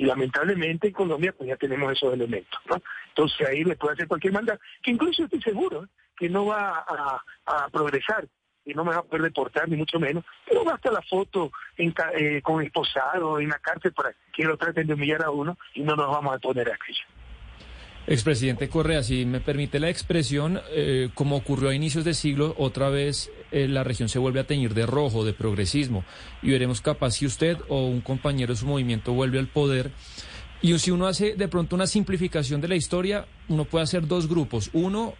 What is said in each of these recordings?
Y lamentablemente en Colombia pues ya tenemos esos elementos. Entonces ahí le puede hacer cualquier maldad, que incluso estoy seguro que no va a, progresar y no me va a poder deportar, ni mucho menos, pero basta la foto eh, con esposado en la cárcel para que lo traten de humillar a uno y no nos vamos a poner a aquello. Expresidente Correa, si me permite la expresión, eh, como ocurrió a inicios de siglo, otra vez eh, la región se vuelve a teñir de rojo, de progresismo, y veremos capaz si usted o un compañero de su movimiento vuelve al poder. Y si uno hace de pronto una simplificación de la historia, uno puede hacer dos grupos. Uno,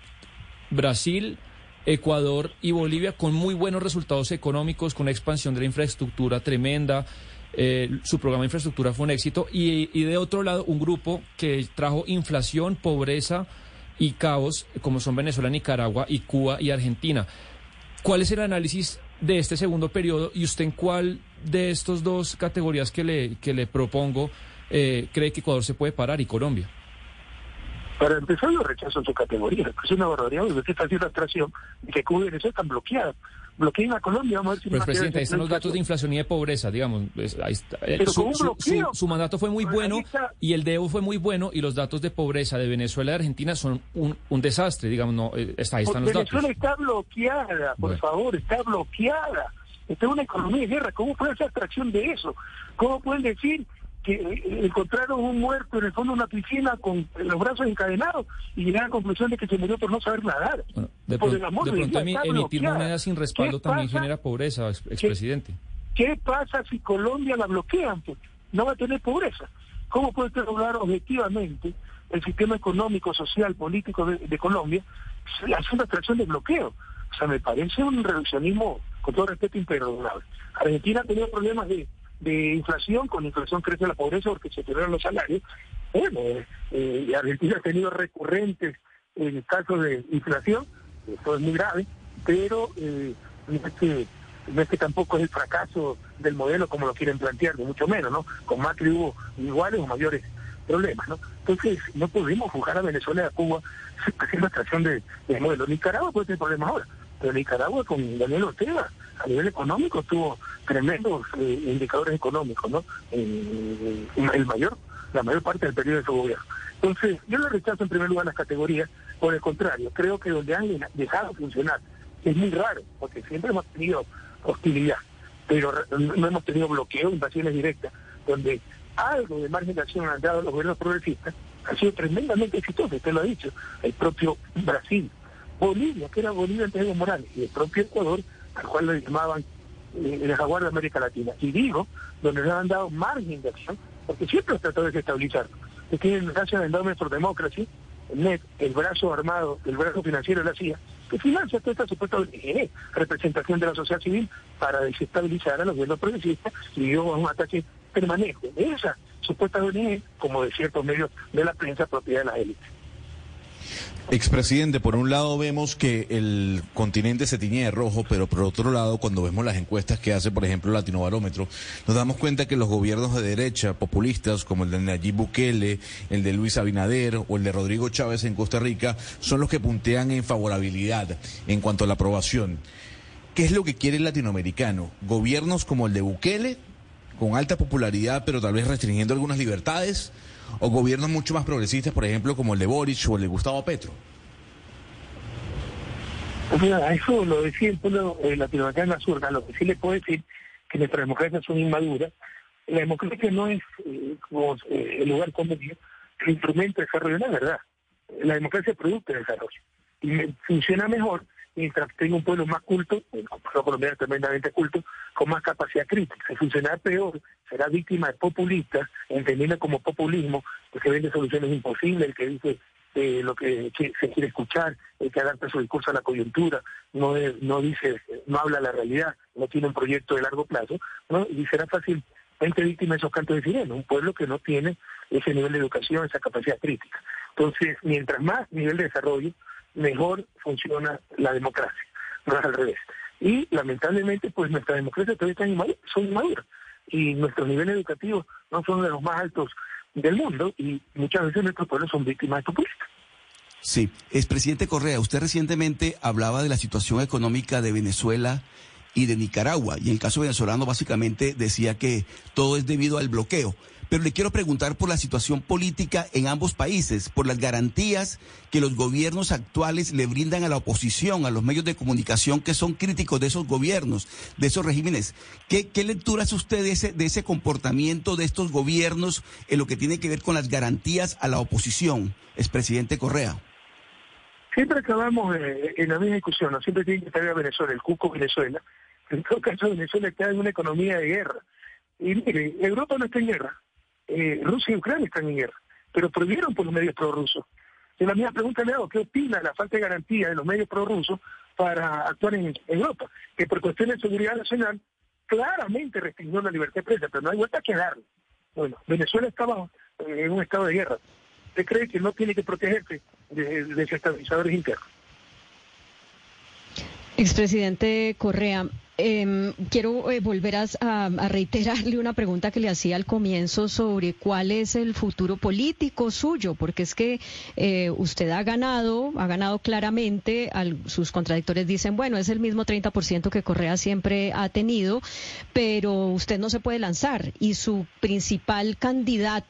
Brasil, Ecuador y Bolivia con muy buenos resultados económicos, con una expansión de la infraestructura tremenda, eh, su programa de infraestructura fue un éxito y, de otro lado un grupo que trajo inflación, pobreza y caos, como son Venezuela, Nicaragua y Cuba y Argentina. ¿Cuál es el análisis de este segundo periodo y usted en cuál de estas dos categorías que le, que le propongo eh, cree que Ecuador se puede parar y Colombia? Para empezar, yo rechazo su categoría. Es una barbaridad. Usted está de que Cuba y Venezuela están bloqueados bloqueen a Colombia, vamos a ver si... Pues, presidente, ahí están los datos de inflación y de pobreza, digamos. Pues, ahí está. Eh, su, su, mandato fue muy bueno y el de Evo fue muy bueno y los datos de pobreza de Venezuela y Argentina son un, un desastre, digamos, no, eh, está, ahí están los Venezuela está bloqueada, por favor, está bloqueada. Esta es una economía de guerra, ¿cómo puede hacer abstracción de eso? ¿Cómo pueden decir que encontraron un muerto en el fondo de una piscina con los brazos encadenados y llegaron a la conclusión de que se murió por no saber nadar. de, por el amor de, pronto a mí emitir moneda sin respaldo también genera pobreza, expresidente. ¿Qué, pasa si Colombia la bloquean? Pues no va a tener pobreza. ¿Cómo puede lograr objetivamente el sistema económico, social, político de, Colombia haciendo atracción de bloqueo? O sea, me parece un reduccionismo, con todo respeto, imperdonable. Argentina ha tenido problemas de de inflación, con inflación crece la pobreza porque se pierden los salarios. Bueno, eh, Argentina ha tenido recurrentes en casos de inflación, esto es muy grave, pero eh, no, es que, no es que tampoco es el fracaso del modelo como lo quieren plantear, ni mucho menos, ¿no? Con Macri hubo iguales o mayores problemas, ¿no? Entonces, no pudimos juzgar a Venezuela y a Cuba haciendo extracción de, de modelo. Nicaragua puede tener problemas ahora, pero Nicaragua con Daniel Ortega a nivel económico tuvo tremendos eh, indicadores económicos, ¿no? el mayor, la mayor parte del periodo de su gobierno. Entonces, yo le rechazo en primer lugar las categorías, por el contrario, creo que donde han dejado funcionar es muy raro, porque siempre hemos tenido hostilidad, pero no hemos tenido bloqueo, invasiones directas, donde algo de margen de acción han dado los gobiernos progresistas, ha sido tremendamente exitoso, usted lo ha dicho, el propio Brasil, Bolivia, que era Bolivia antes de Evo Morales, y el propio Ecuador al cual le llamaban eh, el jaguar de América Latina. Y digo, donde le han dado margen de acción, porque siempre los tratado de desestabilizar. Que tienen gracias al Endowment for Democracy, el NET, el brazo armado, el brazo financiero de la CIA, que financia toda esta supuesta representación de la sociedad civil para desestabilizar a los gobiernos progresistas y dio un ataque permanente de esa supuesta ONG, como de ciertos medios de la prensa propiedad de las élites. Expresidente, por un lado vemos que el continente se tiñe de rojo, pero por otro lado, cuando vemos las encuestas que hace, por ejemplo, Latinobarómetro, nos damos cuenta que los gobiernos de derecha, populistas, como el de Nayib Bukele, el de Luis Abinader o el de Rodrigo Chávez en Costa Rica, son los que puntean en favorabilidad en cuanto a la aprobación. ¿Qué es lo que quiere el latinoamericano? ¿Gobiernos como el de Bukele, con alta popularidad, pero tal vez restringiendo algunas libertades? o gobiernos mucho más progresistas, por ejemplo, como el de Boric o el de Gustavo Petro? Pues eso lo decía el pueblo eh, latinoamericano zurda, lo que sí le puedo decir que nuestras democracias son inmaduras. La democracia no es eh, como eh, el lugar común, el instrumento de desarrollo, la verdad. La democracia de desarrollo. Y funciona mejor mientras tenga un pueblo más culto, el pueblo colombiano tremendamente culto, con más capacidad crítica. Si funcionará peor, será víctima de populistas, entendiendo como populismo, que se vende soluciones imposibles, el que dice eh, lo que, se quiere escuchar, el que adapta su discurso a la coyuntura, no, no dice, no habla la realidad, no tiene un proyecto de largo plazo, ¿no? y será fácilmente víctima de esos cantos de sirena, un pueblo que no tiene ese nivel de educación, esa capacidad crítica. Entonces, mientras más nivel de desarrollo, mejor funciona la democracia, no es al revés. Y lamentablemente, pues nuestra democracia todavía está inmadura, son inmaduras y nuestros niveles educativos no son de los más altos del mundo y muchas veces nuestros pueblos son víctimas de populistas. Sí, expresidente Correa, usted recientemente hablaba de la situación económica de Venezuela y de Nicaragua, y en el caso venezolano básicamente decía que todo es debido al bloqueo. Pero le quiero preguntar por la situación política en ambos países, por las garantías que los gobiernos actuales le brindan a la oposición, a los medios de comunicación que son críticos de esos gobiernos, de esos regímenes. ¿Qué, lectura hace usted de ese, de ese comportamiento de estos gobiernos en lo que tiene que ver con las garantías a la oposición, expresidente Correa? Siempre acabamos eh, en la misma discusión, siempre tiene que estar a Venezuela, el cuco Venezuela. En todo caso, Venezuela está en una economía de guerra. Y mire, Europa no está en guerra, eh, Rusia y Ucrania están en guerra, pero prohibieron por los medios prorrusos. Y la misma pregunta le hago, ¿qué opina la falta de garantía de los medios prorrusos para actuar en Europa? Que por cuestiones de seguridad nacional claramente restringió la libertad de prensa, pero no hay vuelta que darle. Bueno, Venezuela estaba en un estado de guerra. ¿Usted cree que no tiene que protegerse de desestabilizadores internos? Expresidente Correa, eh, quiero eh, volver a, reiterarle una pregunta que le hacía al comienzo sobre cuál es el futuro político suyo, porque es que eh, usted ha ganado, ha ganado claramente, al, sus contradictores dicen, bueno, es el mismo 30% que Correa siempre ha tenido, pero usted no se puede lanzar y su principal candidato